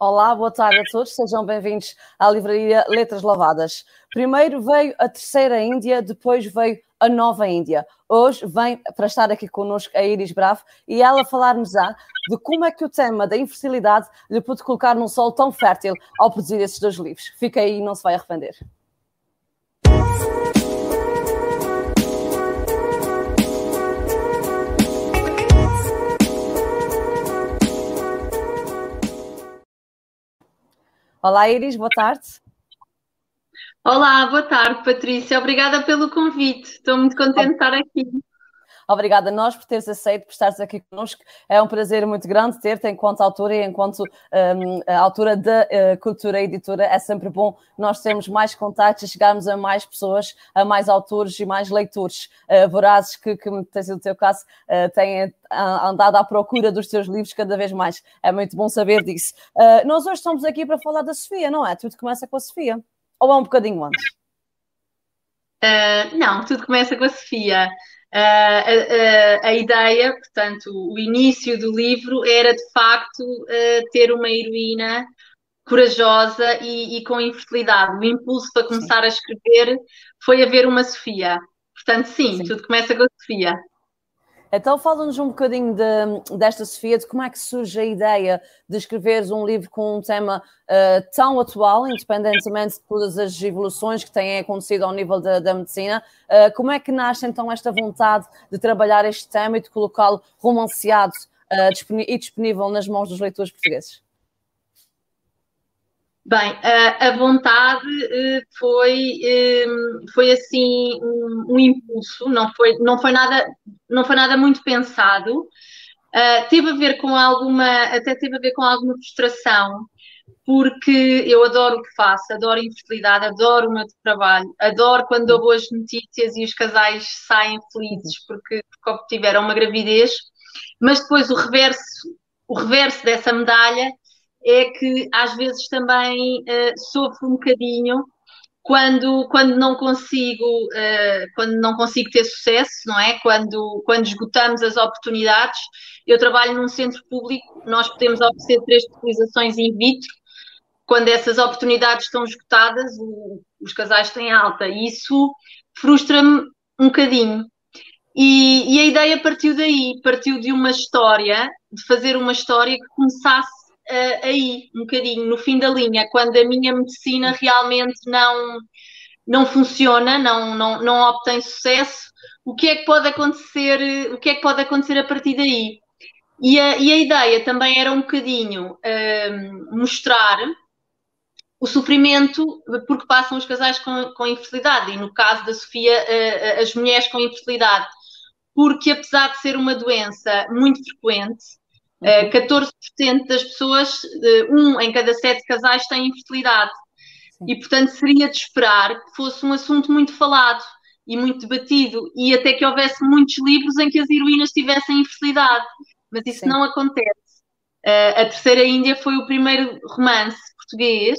Olá, boa tarde a todos, sejam bem-vindos à livraria Letras Lavadas. Primeiro veio a terceira Índia, depois veio a nova Índia. Hoje vem para estar aqui connosco a Iris Bravo e ela falar-nos-á de como é que o tema da infertilidade lhe pôde colocar num solo tão fértil ao produzir esses dois livros. Fica aí e não se vai arrepender. Olá, Iris, boa tarde. Olá, boa tarde, Patrícia. Obrigada pelo convite. Estou muito contente de estar aqui. Obrigada a nós por teres aceito, por estares aqui connosco. É um prazer muito grande ter-te enquanto autora e enquanto um, autora da uh, Cultura Editora. É sempre bom nós termos mais contatos e chegarmos a mais pessoas, a mais autores e mais leitores uh, vorazes que, que tem sido o teu caso, uh, têm andado à procura dos teus livros cada vez mais. É muito bom saber disso. Uh, nós hoje estamos aqui para falar da Sofia, não é? Tudo começa com a Sofia. Ou é um bocadinho antes? Uh, não, tudo começa com a Sofia. Uh, a, a, a, ideia, portanto, o início do livro era de facto ter uma heroína corajosa e, e, com infertilidade. O impulso para começar sim. a escrever foi haver uma Sofia. Portanto, sim, sim. tudo começa com a Sofia. Então fala-nos um bocadinho de, desta Sofia, de como é que surge a ideia de escreveres um livro com um tema uh, tão atual, independentemente de todas as evoluções que têm acontecido ao nível da, da medicina. Uh, como é que nasce então esta vontade de trabalhar este tema e de colocá-lo romanceado uh, e disponível nas mãos dos leitores portugueses? Bem, a, vontade foi, foi assim um, impulso, não foi, não, foi nada, não foi nada muito pensado. Uh, teve a ver com alguma, até teve a ver com alguma frustração, porque eu adoro o que faço, adoro a infertilidade, adoro o meu trabalho, adoro quando dou boas notícias e os casais saem felizes porque, porque obtiveram uma gravidez, mas depois o reverso, o reverso dessa medalha é que às vezes também uh, sofro um bocadinho quando, quando não consigo uh, quando não consigo ter sucesso, não é? Quando, quando esgotamos as oportunidades. Eu trabalho num centro público, nós podemos oferecer três utilizações in vitro. Quando essas oportunidades estão esgotadas, o, os casais têm alta. E isso frustra-me um bocadinho. E, e, a ideia partiu daí, partiu de uma história, de fazer uma história que começasse uh, aí, um bocadinho, no fim da linha, quando a minha medicina realmente não, não funciona, não, não, não obtém sucesso, o que é que pode acontecer, o que é que pode acontecer a partir daí? E a, e a ideia também era um bocadinho uh, mostrar o sofrimento porque passam os casais com, com infertilidade, e no caso da Sofia, uh, as mulheres com infertilidade, porque apesar de ser uma doença muito frequente, Eh, 14% das pessoas, uh, um em cada sete casais, têm infertilidade. Sim. E, portanto, seria de esperar que fosse um assunto muito falado e muito debatido, e até que houvesse muitos livros em que as heroínas tivessem infertilidade. Mas isso Sim. não acontece. Uh, a Terceira Índia foi o primeiro romance português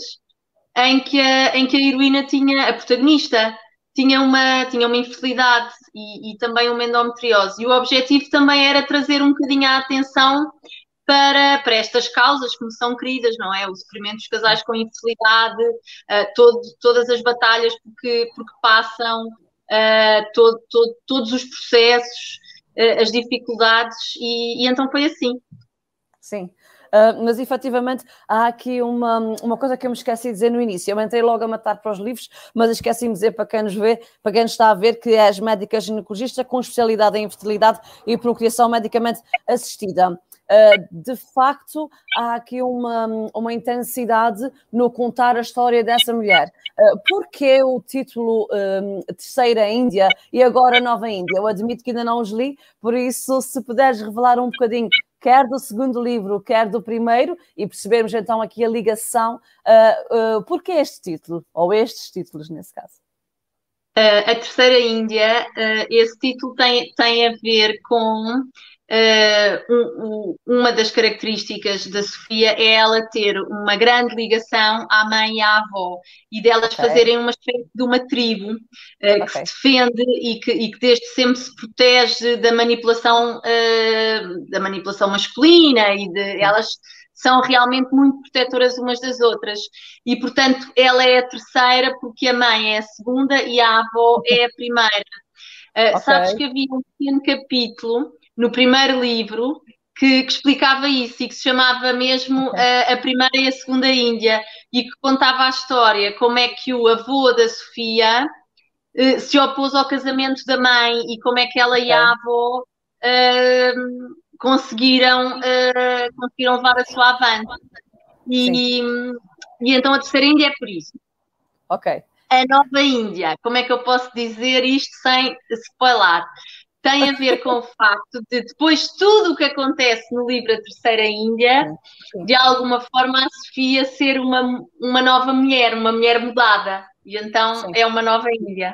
em que a, em que a heroína tinha, a protagonista, tinha uma, tinha uma infertilidade e, e, também uma endometriose. E o objetivo também era trazer um bocadinho a atenção para, para estas causas que me são queridas, não é? O sofrimento dos casais com infertilidade, uh, todo, todas as batalhas porque, porque passam, uh, todo, todo, todos os processos, uh, as dificuldades, e, e então foi assim. Sim. Uh, mas efetivamente há aqui uma, uma coisa que eu me esqueci de dizer no início. Eu entrei logo a matar para os livros, mas esqueci-me de dizer para quem nos vê, para quem nos está a ver, que és médica ginecologista com especialidade em infertilidade e procriação medicamente assistida. Uh, de facto, há aqui uma, uma intensidade no contar a história dessa mulher. Uh, Porquê o título um, Terceira Índia e agora Nova Índia? Eu admito que ainda não os li, por isso, se puderes revelar um bocadinho quer do segundo livro, quer do primeiro, e percebermos então aqui a ligação. Uh, uh, por que este título? Ou estes títulos, nesse caso? A Terceira Índia, esse título tem, tem a ver com Uh, um, um, uma das características da Sofia é ela ter uma grande ligação à mãe e à avó e delas okay. fazerem uma espécie de uma tribo uh, okay. que se defende e que, e que desde sempre se protege da manipulação uh, da manipulação masculina e de elas são realmente muito protetoras umas das outras. E, portanto, ela é a terceira porque a mãe é a segunda e a avó é a primeira. Uh, okay. Sabes que havia um pequeno capítulo no primeiro livro que, que, explicava isso e que se chamava mesmo a, a, Primeira e a Segunda Índia e que contava a história, como é que o avô da Sofia uh, se opôs ao casamento da mãe e como é que ela e a avó uh, conseguiram, uh, conseguiram levar a sua avante. E, e então a Terceira Índia é por isso. Ok. A Nova Índia, como é que eu posso dizer isto sem spoiler? Tem a ver com o facto de depois tudo o que acontece no livro A Terceira Índia, de alguma forma a Sofia ser uma, uma nova mulher, uma mulher mudada. E então Sim. é uma nova Índia.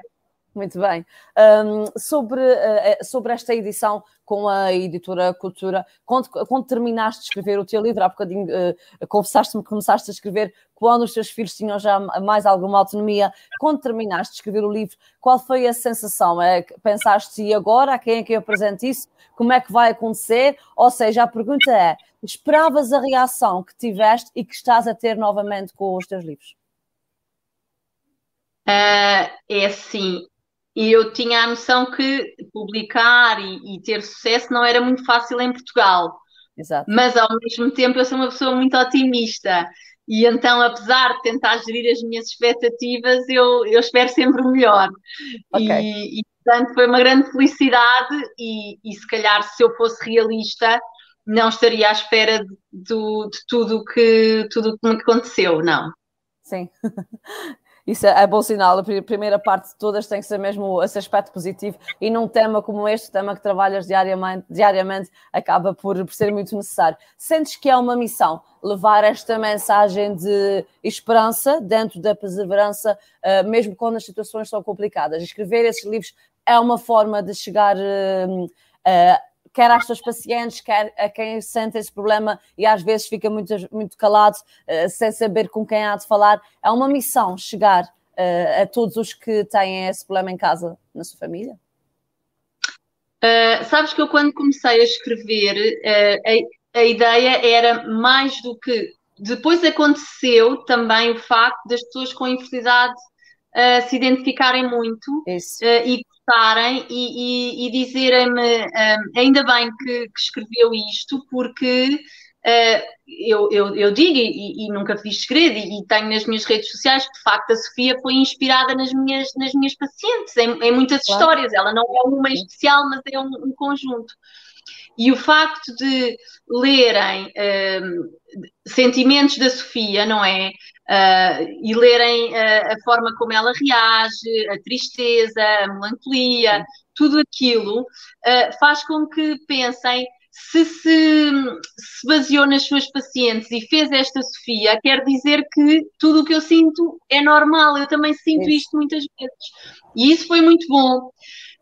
Muito bem. Um, sobre, uh, sobre esta edição com a editora Cultura, quando, quando terminaste de escrever o teu livro, há bocadinho uh, confessaste-me que começaste a escrever quando os teus filhos tinham já mais alguma autonomia. Quando terminaste de escrever o livro, qual foi a sensação? É, pensaste, e agora? A quem é que eu apresento isso? Como é que vai acontecer? Ou seja, a pergunta é: esperavas a reação que tiveste e que estás a ter novamente com os teus livros? Uh, é assim, e eu tinha a noção que publicar e, e, ter sucesso não era muito fácil em Portugal. Exato. Mas ao mesmo tempo eu sou uma pessoa muito otimista. E então, apesar de tentar gerir as minhas expectativas, eu, eu espero sempre o melhor. Okay. E, e, portanto, foi uma grande felicidade. E, e se calhar, se eu fosse realista, não estaria à espera de, de, de tudo que, tudo que me aconteceu, não. Sim. isso é, é bom sinal. A primeira parte de todas tem que ser mesmo esse aspecto positivo e num tema como este, tema que trabalhas diariamente, diariamente acaba por, por ser muito necessário. Sentes que é uma missão levar esta mensagem de esperança dentro da perseverança, uh, mesmo quando as situações são complicadas? Escrever esses livros é uma forma de chegar. Uh, uh, quer às suas pacientes, quer a quem sente esse problema e às vezes fica muito, muito calado, uh, sem saber com quem há de falar. É uma missão chegar uh, a todos os que têm esse problema em casa, na sua família? Uh, sabes que eu, quando comecei a escrever, a, a ideia era mais do que. Depois aconteceu também o facto das pessoas com infertilidade uh, se identificarem muito uh, e gostarem e, e, e dizerem-me um, ainda bem que, que, escreveu isto, porque uh, eu, eu, eu, digo e, e, nunca fiz segredo e, tenho nas minhas redes sociais que de facto a Sofia foi inspirada nas minhas, nas minhas pacientes, em, em muitas claro. histórias. Ela não é uma em especial, mas é um, um conjunto. E o facto de lerem um, sentimentos da Sofia, não é? Uh, e lerem uh, a forma como ela reage, a tristeza, a melancolia, tudo aquilo uh, faz com que pensem se, se se baseou nas suas pacientes e fez esta Sofia, quer dizer que tudo o que eu sinto é normal, eu também sinto isto muitas vezes. E isso foi muito bom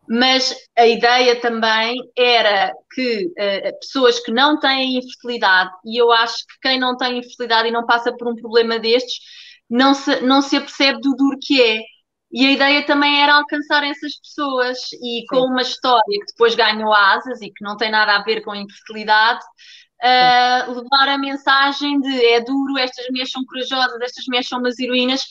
mas a ideia também era que uh, pessoas que não têm infertilidade, e eu acho que quem não tem infertilidade e não passa por um problema destes, não se, não se apercebe do duro que é. E a ideia também era alcançar essas pessoas e Sim. com uma história que depois ganhou asas e que não tem nada a ver com a infertilidade, uh, levar a mensagem de é duro, estas mulheres são corajosas, estas mulheres são umas heroínas,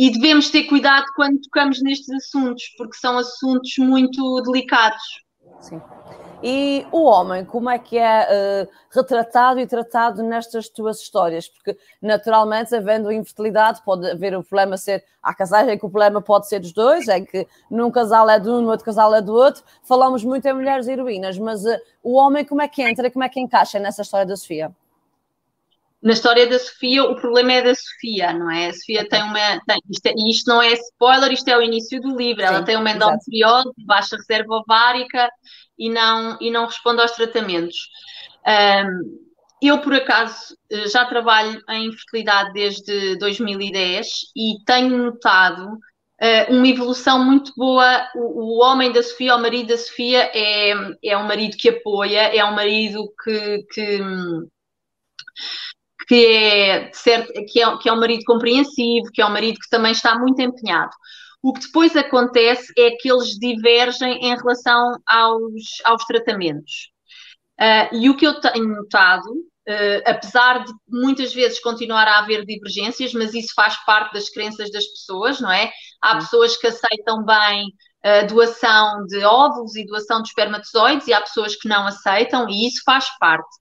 e devemos ter cuidado quando tocamos nestes assuntos, porque são assuntos muito delicados. Sim. E o homem, como é que é uh, retratado e tratado nestas tuas histórias? Porque, naturalmente, havendo infertilidade, pode haver o problema ser. Há casais em que o problema pode ser dos dois, em que num casal é de um, no outro casal é do outro. Falamos muito em mulheres heroínas, mas uh, o homem, como é que entra como é que encaixa nessa história da Sofia? Na história da Sofia, o problema é da Sofia, não é? A Sofia tem uma. Tem, isto, é, isto não é spoiler, isto é o início do livro. Sim, Ela tem uma endometriose, baixa reserva ovárica e não, e não responde aos tratamentos. Um, eu, por acaso, já trabalho em infertilidade desde 2010 e tenho notado uh, uma evolução muito boa. O, o, homem da Sofia, o marido da Sofia, é, é um marido que apoia, é um marido que, que que é, certo, que, é, que é um marido compreensivo, que é um marido que também está muito empenhado. O que depois acontece é que eles divergem em relação aos, aos tratamentos. Uh, e o que eu tenho notado, uh, apesar de muitas vezes continuar a haver divergências, mas isso faz parte das crenças das pessoas, não é? Há pessoas que aceitam bem a doação de óvulos e doação de espermatozoides e há pessoas que não aceitam e isso faz parte.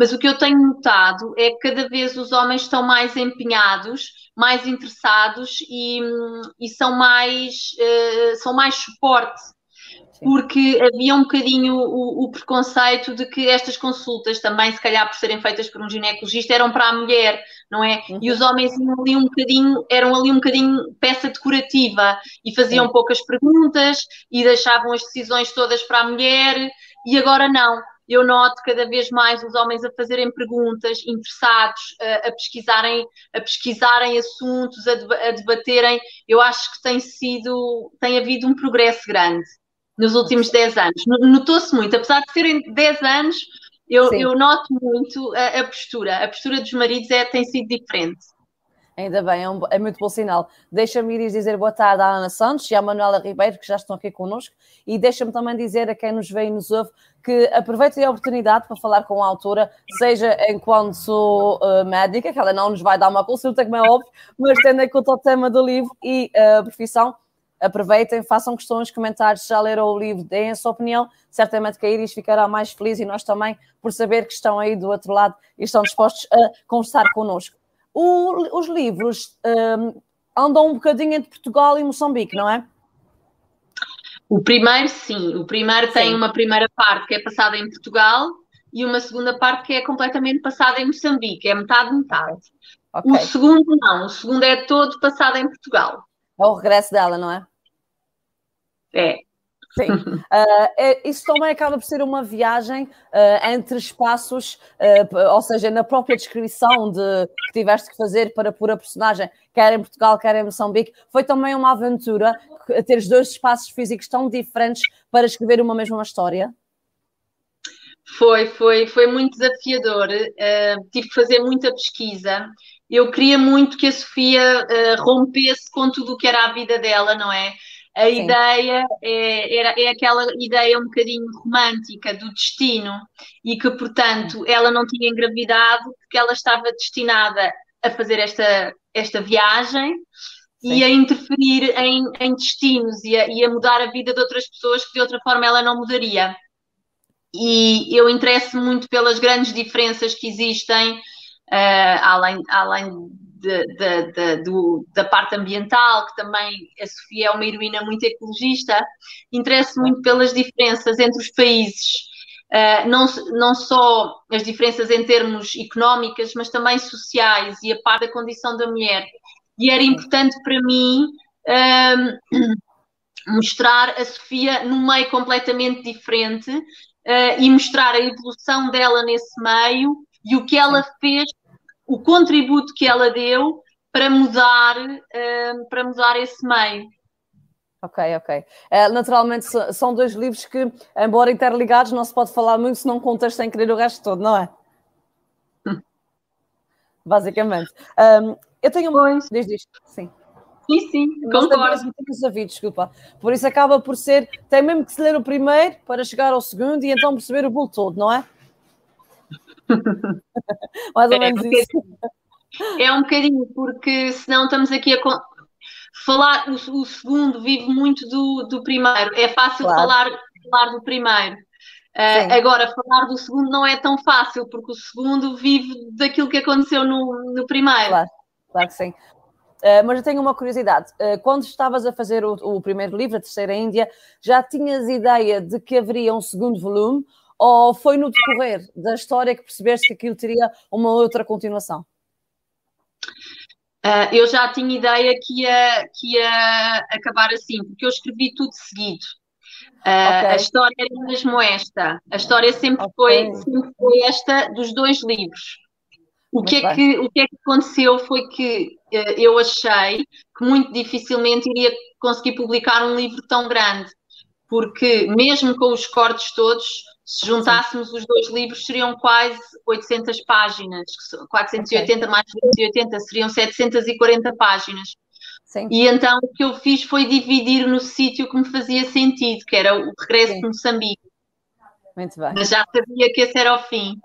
Mas o que eu tenho notado é que cada vez os homens estão mais empenhados, mais interessados e, e são mais uh, são mais suporte porque havia um bocadinho o, o, preconceito de que estas consultas também, se calhar por serem feitas por um ginecologista, eram para a mulher, não é? Uhum. E os homens iam ali um bocadinho, eram ali um bocadinho peça decorativa e faziam Sim. poucas perguntas e deixavam as decisões todas para a mulher e agora não. Eu noto cada vez mais os homens a fazerem perguntas, interessados, a, a pesquisarem, a pesquisarem assuntos, a, a debaterem. Eu acho que tem sido, tem havido um progresso grande nos últimos 10 anos. Notou-se muito, apesar de serem 10 anos, eu, eu noto muito a, a, postura. A postura dos maridos é, tem sido diferente. Ainda bem, é, um, é muito bom sinal. Deixa-me ir dizer boa tarde à Ana Santos e à Manuela Ribeiro, que já estão aqui connosco, e deixa-me também dizer a quem nos vê e nos ouve que aproveitem a oportunidade para falar com a autora, seja enquanto uh, médica, que ela não nos vai dar uma consulta, como é óbvio, mas tendo em conta o tema do livro e uh, a profissão, aproveitem, façam questões, comentários, já leram o livro, deem a sua opinião, certamente que a Iris ficará mais feliz e nós também por saber que estão aí do outro lado e estão dispostos a conversar connosco. O, os livros um, andam um bocadinho entre Portugal e Moçambique, não é? O primeiro, sim. O primeiro sim. tem uma primeira parte que é passada em Portugal e uma segunda parte que é completamente passada em Moçambique. É metade, metade. Okay. O segundo, não. O segundo é todo passado em Portugal. É o regresso dela, não é? É. Sim, uh, é, isso também acaba por ser uma viagem uh, entre espaços, uh, ou seja, na própria descrição de, que tiveste que fazer para pôr a personagem, quer em Portugal, quer em Moçambique, foi também uma aventura ter os dois espaços físicos tão diferentes para escrever uma mesma história? Foi, foi, foi muito desafiador. tive que fazer muita pesquisa. Eu queria muito que a Sofia rompesse com tudo o que era a vida dela, não é? A Sim. ideia é, era, é aquela ideia um bocadinho romântica do destino e que, portanto, ela não tinha engravidado porque ela estava destinada a fazer esta, esta viagem Sim. e a interferir em, em destinos e a, e a, mudar a vida de outras pessoas que de outra forma ela não mudaria. E eu interesso muito pelas grandes diferenças que existem, uh, além, além de, de, de, do, da parte ambiental, que também a Sofia é uma heroína muito ecologista, interessa muito pelas diferenças entre os países. Uh, não, não só as diferenças em termos económicas, mas também sociais e a parte da condição da mulher. E era importante para mim uh, mostrar a Sofia num meio completamente diferente uh, e mostrar a evolução dela nesse meio e o que ela fez o contributo que ela deu para mudar, uh, para mudar esse meio. Ok, ok. Uh, naturalmente são dois livros que, embora interligados, não se pode falar muito se não contas sem querer o resto todo, não é? Basicamente. Um, eu tenho pois. Diz isto, sim. Sim, sim, concordo. Desculpa. Por isso acaba por ser, tem mesmo que se ler o primeiro para chegar ao segundo e então perceber o bolo todo, não é? Mais ou é, menos é, isso. É um bocadinho, porque senão estamos aqui a falar, o, o segundo vive muito do, do primeiro, é fácil claro. falar, falar do primeiro. Uh, agora, falar do segundo não é tão fácil, porque o segundo vive daquilo que aconteceu no, no primeiro. Claro, claro que sim. Uh, mas eu tenho uma curiosidade. Uh, quando estavas a fazer o, o, primeiro livro, a Terceira Índia, já tinhas ideia de que haveria um segundo volume ou foi no decorrer da história que percebeste que aquilo teria uma outra continuação? Uh, eu já tinha ideia que ia, que ia acabar assim, porque eu escrevi tudo seguido. Uh, okay. A história era mesmo esta. A história sempre, okay. foi, sempre foi esta dos dois livros. O que, é que, o que é que aconteceu foi que uh, eu achei que muito dificilmente iria conseguir publicar um livro tão grande, porque mesmo com os cortes todos, se juntássemos os dois livros, seriam quase 800 páginas. 480 okay. mais 280 seriam 740 páginas. Sim. E então o que eu fiz foi dividir no sítio que me fazia sentido, que era o regresso Sim. de Moçambique. Muito bem. Mas já sabia que esse era o fim.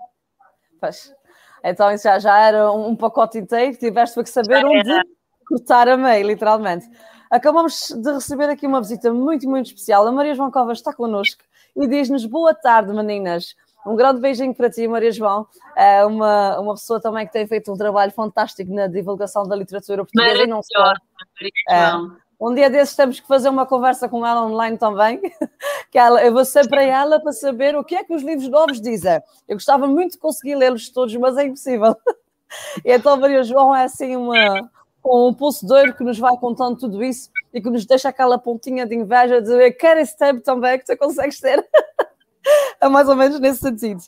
Pois. Então isso já, já era um, um pacote inteiro, tiveste que saber onde cortar a meio, literalmente. Acabamos de receber aqui uma visita muito, muito especial. A Maria João Covas está connosco e diz-nos boa tarde, meninas. Um grande beijinho para ti, Maria João. É uma, uma pessoa também que tem feito um trabalho fantástico na divulgação da literatura portuguesa e não só. É. Um dia desses temos que fazer uma conversa com ela online também, que ela, eu vou sempre a ela para saber o que é que os livros novos dizem. Eu gostava muito de conseguir lê-los todos, mas é impossível. E então Maria João é assim uma, um pulso de ouro que nos vai contando tudo isso e que nos deixa aquela pontinha de inveja de ver quero esse tempo também que tu consegues ter. é mais ou menos nesse sentido.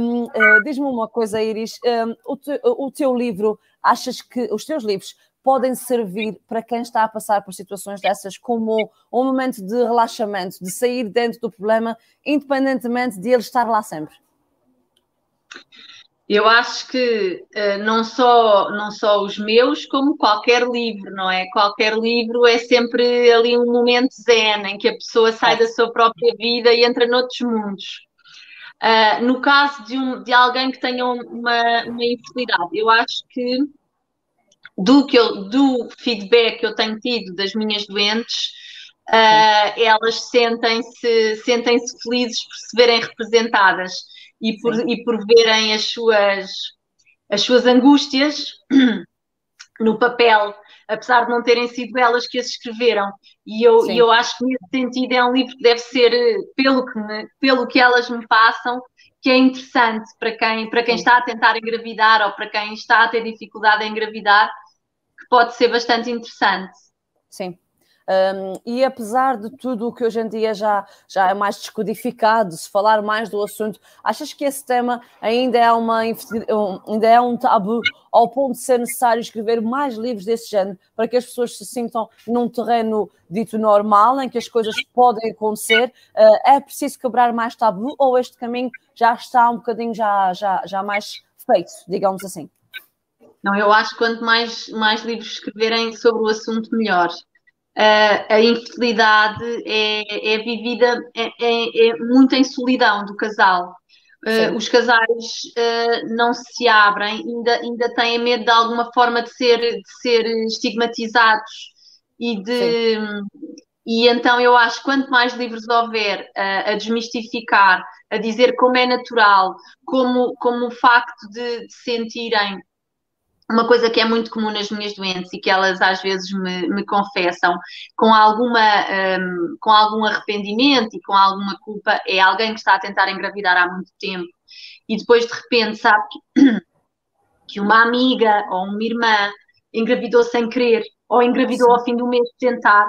Um, uh, eh, Diz-me uma coisa, Iris, um, o, te, o teu livro, achas que os teus livros podem servir para quem está a passar por situações dessas como um momento de relaxamento, de sair dentro do problema, independentemente de ele estar lá sempre? Eu acho que uh, não, só, não só os meus, como qualquer livro, não é? Qualquer livro é sempre ali um momento zen em que a pessoa sai da sua própria vida e entra noutros mundos. Uh, no caso de, um, de alguém que tenha uma, uma infidelidade, eu acho que do, que eu, do feedback que eu tenho tido das minhas doentes, uh, elas sentem-se sentem -se felizes por se verem representadas e por, e por verem as suas, as suas angústias no papel, apesar de não terem sido elas que as escreveram. E eu, e eu acho que nesse sentido é um livro que deve ser, pelo que, me, pelo que elas me passam, que é interessante para quem, para quem está a tentar engravidar ou para quem está a ter dificuldade em engravidar, que pode ser bastante interessante. Sim. Um, e apesar de tudo o que hoje em dia já, já é mais descodificado, se falar mais do assunto, achas que esse tema ainda é, uma, ainda é um tabu ao ponto de ser necessário escrever mais livros desse género para que as pessoas se sintam num terreno dito normal, em que as coisas podem acontecer? Uh, é preciso quebrar mais tabu ou este caminho já está um bocadinho já, já, já mais feito, digamos assim? Não, eu acho que quanto mais, mais livros escreverem sobre o assunto, melhor a, infidelidade é, é vivida é, é, é, muito em solidão do casal. Uh, os casais uh, não se abrem, ainda, ainda têm medo de alguma forma de ser, de ser estigmatizados e de. E então eu acho que quanto mais livros houver uh, a desmistificar, a dizer como é natural, como, como o facto de, de sentirem uma coisa que é muito comum nas minhas doentes e que elas às vezes me, me confessam com alguma um, com algum arrependimento e com alguma culpa é alguém que está a tentar engravidar há muito tempo e depois de repente sabe que, que uma amiga ou uma irmã engravidou sem querer ou engravidou Sim. ao fim do mês de tentar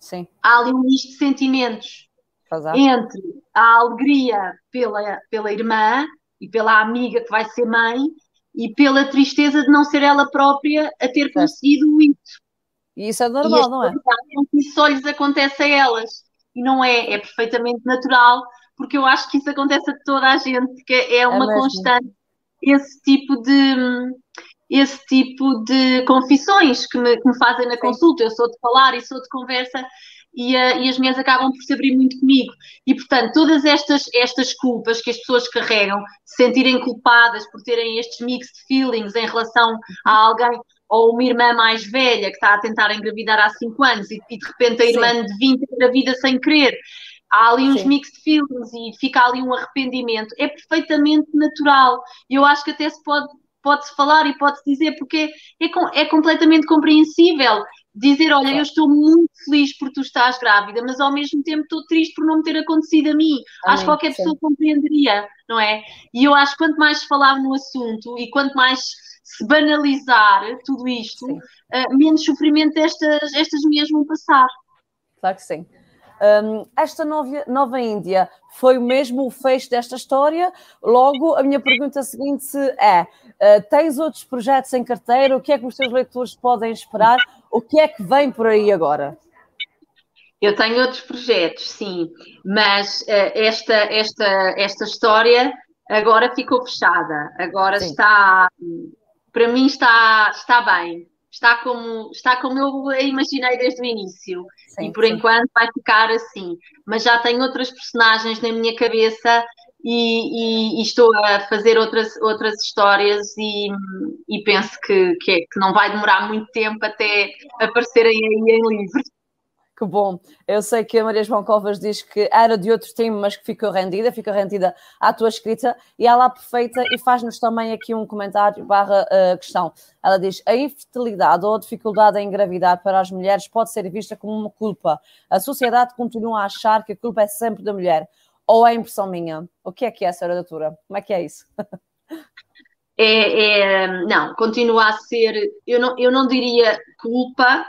Sim. há ali um misto de sentimentos entre a alegria pela, pela irmã e pela amiga que vai ser mãe e pela tristeza de não ser ela própria a ter conseguido isso. E isso é normal, não é? Isso só lhes acontece a elas. E não é, é perfeitamente natural, porque eu acho que isso acontece a toda a gente, que é, é uma é constante esse tipo de esse tipo de confissões que me, que me fazem na Sim. consulta. Eu sou de falar e sou de conversa e, uh, e, as mulheres acabam por se abrir muito comigo. E, portanto, todas estas, estas culpas que as pessoas carregam, se sentirem culpadas por terem estes mixed feelings em relação a alguém, ou uma irmã mais velha que está a tentar engravidar há 5 anos e, e, de repente a irmã Sim. de 20 engravida sem querer. Há ali uns Sim. mixed feelings e fica ali um arrependimento. É perfeitamente natural. E eu acho que até se pode pode-se falar e pode-se dizer, porque é, é, é completamente compreensível dizer, olha, eu estou muito feliz por tu estás grávida, mas ao mesmo tempo estou triste por não me ter acontecido a mim. Amém, acho que qualquer sim. pessoa compreenderia, não é? E eu acho que quanto mais se falar no assunto e quanto mais se banalizar tudo isto, uh, menos sofrimento estas, estas vão passar. Claro que sim. Um, esta nova, nova Índia foi mesmo o fecho desta história. Logo, a minha pergunta seguinte é: uh, tens outros projetos em carteira? O que é que os teus leitores podem esperar? O que é que vem por aí agora? Eu tenho outros projetos, sim, mas uh, esta, esta, esta história agora ficou fechada. Agora sim. está, para mim, está, está bem está como, está como eu a imaginei desde o início. Sim, e por sim. enquanto vai ficar assim. Mas já tenho outras personagens na minha cabeça e, e, e, estou a fazer outras, outras histórias e, e penso que, que, é, que, não vai demorar muito tempo até aparecerem aí em livro. Que bom. Eu sei que a Maria João Covas diz que era de outro time, mas que ficou rendida, ficou rendida à tua escrita, e ela aproveita e faz-nos também aqui um comentário barra uh, questão. Ela diz, a infertilidade ou a dificuldade em engravidar para as mulheres pode ser vista como uma culpa. A sociedade continua a achar que a culpa é sempre da mulher. Ou é impressão minha? O que é que é, senhora doutora? Como é que é isso? É, é, não, continua a ser, eu não, eu não diria culpa,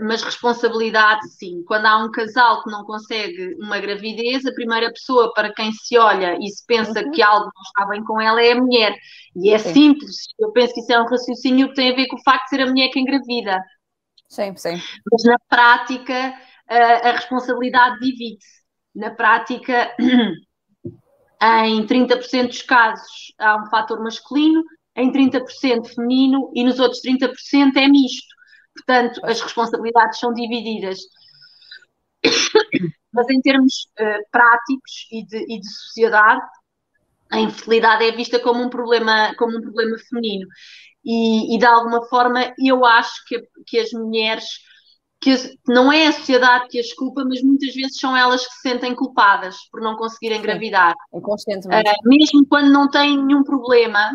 mas responsabilidade sim. Quando há um casal que não consegue uma gravidez, a primeira pessoa para quem se olha e se pensa uhum. que algo não está bem com ela é a mulher. E é sim. simples, eu penso que isso é um raciocínio que tem a ver com o facto de ser a mulher que engravida. Sim, sim. Mas na prática, a, a responsabilidade divide-se na prática, em 30% dos casos há um fator masculino, em 30% feminino e nos outros 30% é misto. Portanto, as responsabilidades são divididas. Mas em termos uh, práticos e de, e de, sociedade, a infertilidade é vista como um problema, como um problema feminino. E, e de alguma forma, eu acho que, que as mulheres que não é a sociedade que as culpa, mas muitas vezes são elas que se sentem culpadas por não conseguirem engravidar. Inconscientemente. Uh, mesmo quando não têm nenhum problema,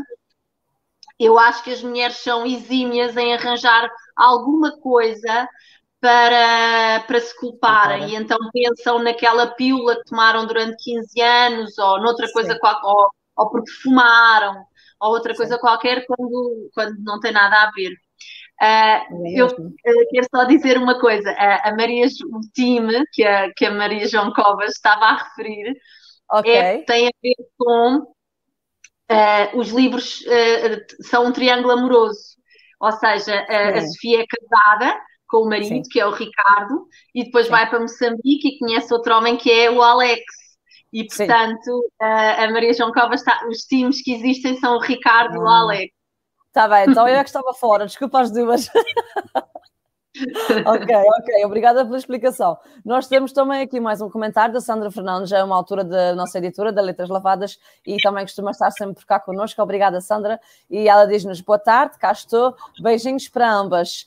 eu acho que as mulheres são exímias em arranjar alguma coisa para, para se culparem e então pensam naquela pílula que tomaram durante 15 anos ou noutra Sim. coisa qualquer, ou, ou porque fumaram ou outra Sim. coisa qualquer quando, quando não tem nada a ver. Uh, eu uh, quero só dizer uma coisa: uh, a Maria, o time que a, que a Maria João Covas estava a referir okay. é, tem a ver com os livros são um triângulo amoroso, ou seja, a Sofia é casada com o marido, Sim. que é o Ricardo, e depois Sim. vai para Moçambique e conhece outro homem que é o Alex. E portanto, a Maria João Covas está, os times que existem são o Ricardo e o ah. Alex. Está bem, então eu é que estava fora, desculpa as duas. ok, ok, obrigada pela explicação. Nós temos também aqui mais um comentário da Sandra Fernandes, já é uma altura da nossa editora, da Letras Lavadas, e também costuma estar sempre por cá connosco. Obrigada, Sandra. E ela diz-nos boa tarde, cá estou, beijinhos para ambas.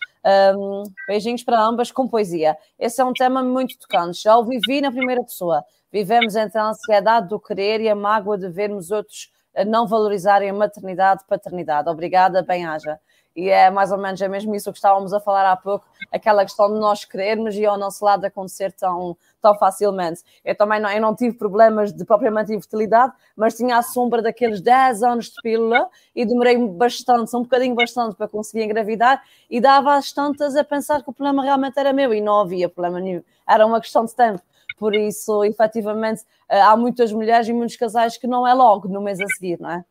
Um, beijinhos para ambas com poesia. Esse é um tema muito tocante. Já o vivi na primeira pessoa. Vivemos entre a ansiedade do querer e a mágoa de vermos outros não valorizarem a maternidade e paternidade. Obrigada, bem-haja. E é mais ou menos é mesmo isso que estávamos a falar há pouco, aquela questão de nós querermos e ao nosso lado acontecer tão, tão facilmente. Eu também não, eu não tive problemas de propriamente infertilidade, mas tinha a sombra daqueles 10 anos de pílula e demorei bastante, um bocadinho bastante para conseguir engravidar e dava as tantas a pensar que o problema realmente era meu e não havia problema nenhum. Era uma questão de tempo. Por isso, efetivamente, eh, há muitas mulheres e muitos casais que não é logo no mês a seguir, não é?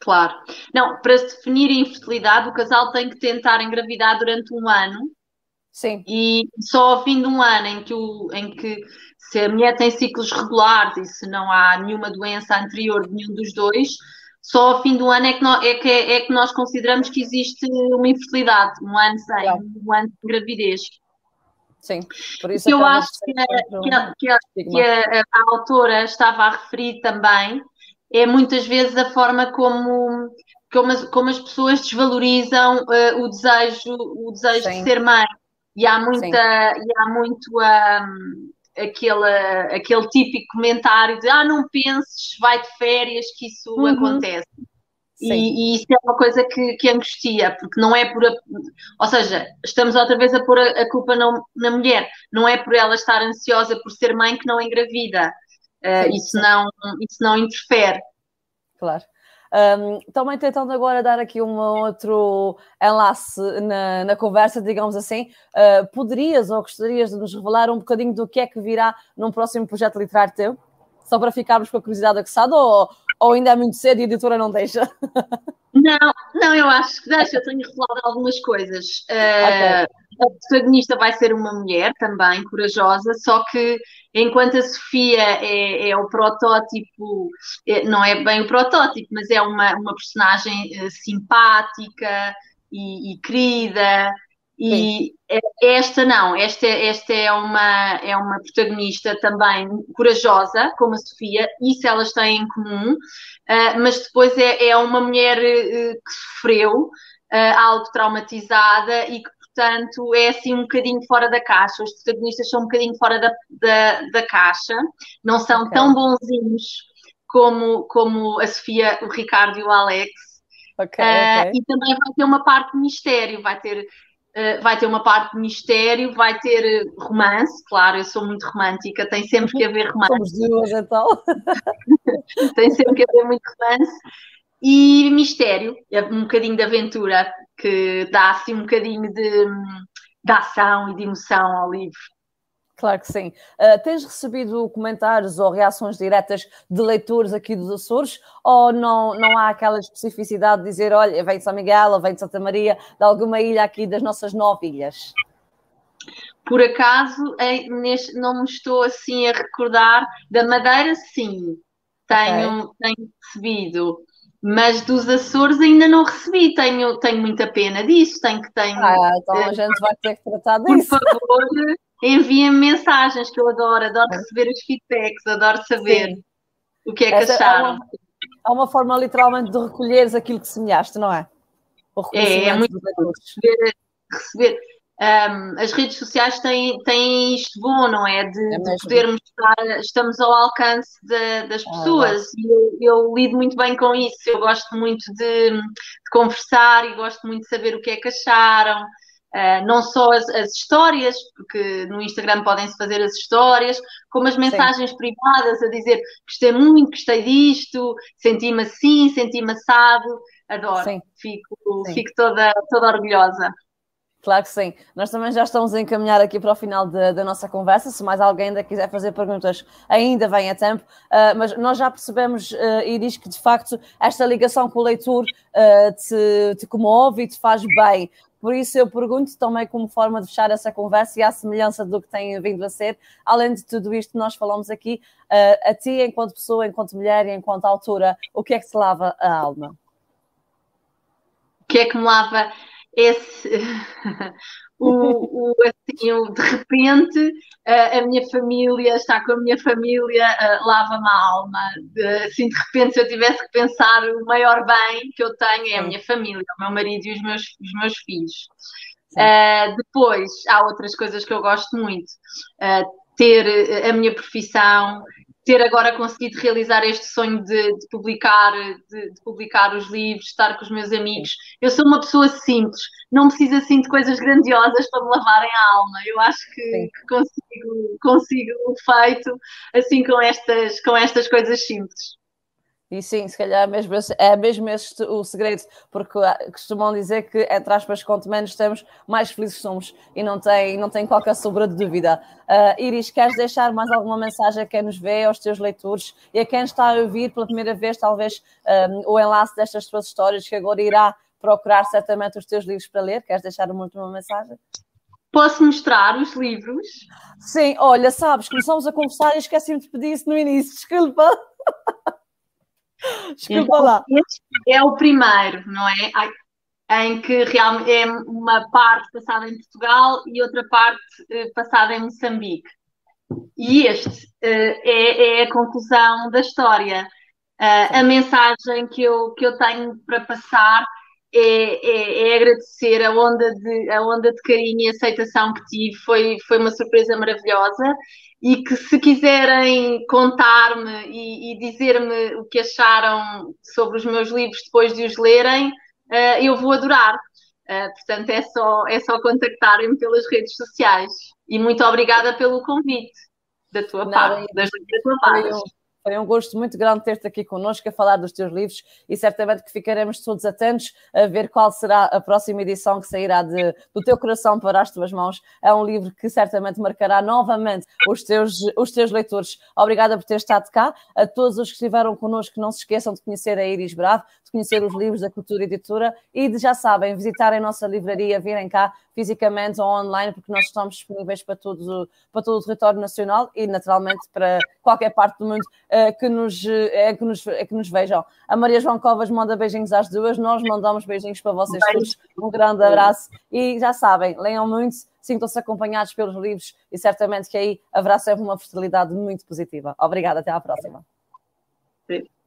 Claro. Não, para se definir a infertilidade, o casal tem que tentar engravidar durante um ano. Sim. E só ao fim de um ano em que, o, em que se a mulher tem ciclos regulares e se não há nenhuma doença anterior de nenhum dos dois, só ao fim do ano é que, nós, é que, é que nós consideramos que existe uma infertilidade, um ano sem, claro. um ano de gravidez. Sim, por isso eu acho que, a, que, a, que, a, que a, a, autora estava a referir também é muitas vezes a forma como, como, as, como as pessoas desvalorizam uh, o desejo, o desejo de ser mãe. E há muita, e há muito um, aquele, aquele típico comentário de ah, não penses, vai de férias, que isso uhum. acontece. E, e, isso é uma coisa que, que angustia, porque não é por. A, ou seja, estamos outra vez a pôr a, a culpa na, na, mulher. Não é por ela estar ansiosa por ser mãe que não engravida. Uh, isso, não, isso não interfere. Claro. Um, também tentando agora dar aqui um outro enlace na, na conversa, digamos assim, uh, poderias ou gostarias de nos revelar um bocadinho do que é que virá num próximo projeto literário teu? Só para ficarmos com a curiosidade aguçada ou, ou ainda é muito cedo e a editora não deixa? Não, não, eu acho que deixa, eu tenho revelado algumas coisas. Uh, A protagonista vai ser uma mulher também, corajosa, só que enquanto a Sofia é, é o protótipo, é, não é bem o protótipo, mas é uma, uma personagem uh, simpática e, e, querida E Sim. esta não, esta, esta é, uma, é uma protagonista também corajosa, como a Sofia, isso elas têm em comum, uh, mas depois é, é uma mulher uh, que sofreu, uh, algo traumatizada e que, portanto, é assim um bocadinho fora da caixa. Os protagonistas são um bocadinho fora da, da, da caixa, não são okay. tão bonzinhos como, como a Sofia, o Ricardo e o Alex. Okay, okay. E também vai ter uma parte de mistério, vai ter Uh, vai ter uma parte de mistério, vai ter romance, claro, eu sou muito romântica, tem sempre que haver romance. Somos duas então. tem sempre que haver muito romance. E mistério, é um bocadinho de aventura, que dá assim um bocadinho de, de ação e de emoção ao livro. Claro que sim. Uh, tens recebido comentários ou reações diretas de leitores aqui dos Açores ou não, não há aquela especificidade de dizer, olha, vem de São Miguel ou vem de Santa Maria, de alguma ilha aqui das nossas nove ilhas? Por acaso, neste, não me estou assim a recordar. Da Madeira, sim, tenho, okay. tenho recebido. Mas dos Açores ainda não recebi, tenho, tenho muita pena disso, tenho que tenho. Ah, então a gente vai ter que tratar disso. Por favor, enviem-me mensagens que eu adoro, adoro receber os feedbacks, adoro saber Sim. o que é que Essa acharam. É uma, é uma, forma literalmente de recolheres aquilo que semeaste, não é? é, é muito receber, receber um, as redes sociais têm, têm isto bom, não é? De, é de podermos estar, estamos ao alcance de, das ah, pessoas ah, e eu, eu, lido muito bem com isso. Eu gosto muito de, de, conversar e gosto muito de saber o que é que acharam. Uh, não só as, as, histórias, porque no Instagram podem-se fazer as histórias, como as mensagens Sim. privadas a dizer gostei muito, gostei disto, senti-me assim, senti-me assado. Adoro, Sim. Fico, Sim. fico toda, toda orgulhosa. Claro que sim. Nós também já estamos a encaminhar aqui para o final da nossa conversa. Se mais alguém ainda quiser fazer perguntas, ainda vem a tempo. Uh, mas nós já percebemos, uh, e diz que de facto esta ligação com o leitor uh, te, te comove e te faz bem. Por isso eu pergunto também como forma de fechar essa conversa e à semelhança do que tem vindo a ser, além de tudo isto nós falamos aqui, uh, a ti enquanto pessoa, enquanto mulher e enquanto autora, o que é que te lava a alma? O que é que me lava esse, o, o, assim, o, de repente a, minha família, estar com a minha família, lava-me a alma. De, assim, de repente, se eu tivesse que pensar o maior bem que eu tenho é a minha família, o meu marido e os meus, os meus filhos. Uh, depois, há outras coisas que eu gosto muito. Uh, ter a minha profissão, ter agora conseguido realizar este sonho de, de publicar, de, de, publicar os livros, estar com os meus amigos. Eu sou uma pessoa simples, não preciso assim de coisas grandiosas para me lavarem a alma. Eu acho que, que consigo, consigo o feito assim com estas, com estas coisas simples. E sim, se calhar é mesmo, é mesmo este o segredo, porque costumam dizer que, entre aspas, quanto menos temos, mais felizes somos e não tem, não tem qualquer sombra de dúvida. Uh, Iris, queres deixar mais alguma mensagem a quem nos vê, aos teus leitores e a quem está a ouvir pela primeira vez, talvez, um, o enlace destas tuas histórias, que agora irá procurar certamente os teus livros para ler? Queres deixar uma última mensagem? Posso mostrar os livros? Sim, olha, sabes, começamos a conversar e esqueci-me de pedir isso no início, desculpa. Desculpa então, lá. é o primeiro, não é? Em que realmente é uma parte passada em Portugal e outra parte uh, passada em Moçambique. E este uh, é, é, a conclusão da história. Uh, a mensagem que eu, que eu tenho para passar é, é, é, agradecer a onda, de, a onda de carinho e aceitação que tive. Foi, foi uma surpresa maravilhosa e que se quiserem contar-me e, e dizer-me o que acharam sobre os meus livros depois de os lerem, uh, eu vou adorar. Uh, portanto, é só, é só contactarem-me pelas redes sociais. E muito obrigada pelo convite da tua Nada, parte, das, da tua parte. Foi um gosto muito grande ter-te aqui connosco a falar dos teus livros e certamente que ficaremos todos atentos a ver qual será a próxima edição que sairá de, do teu coração para as tuas mãos. É um livro que certamente marcará novamente os teus, os teus leitores. Obrigada por ter estado cá. A todos os que estiveram connosco, não se esqueçam de conhecer a Iris Bravo. De conhecer os livros da Cultura Editora e de, já sabem, visitarem a nossa livraria, virem cá fisicamente ou online, porque nós estamos disponíveis para todo, para todo o território nacional e, naturalmente, para qualquer parte do mundo uh, que, nos, uh, que, nos, uh, que nos vejam. A Maria João Covas manda beijinhos às duas, nós mandamos beijinhos para vocês todos. Um grande abraço e já sabem, leiam muito, sintam-se acompanhados pelos livros e certamente que aí haverá sempre uma fertilidade muito positiva. Obrigada, até à próxima. Sim.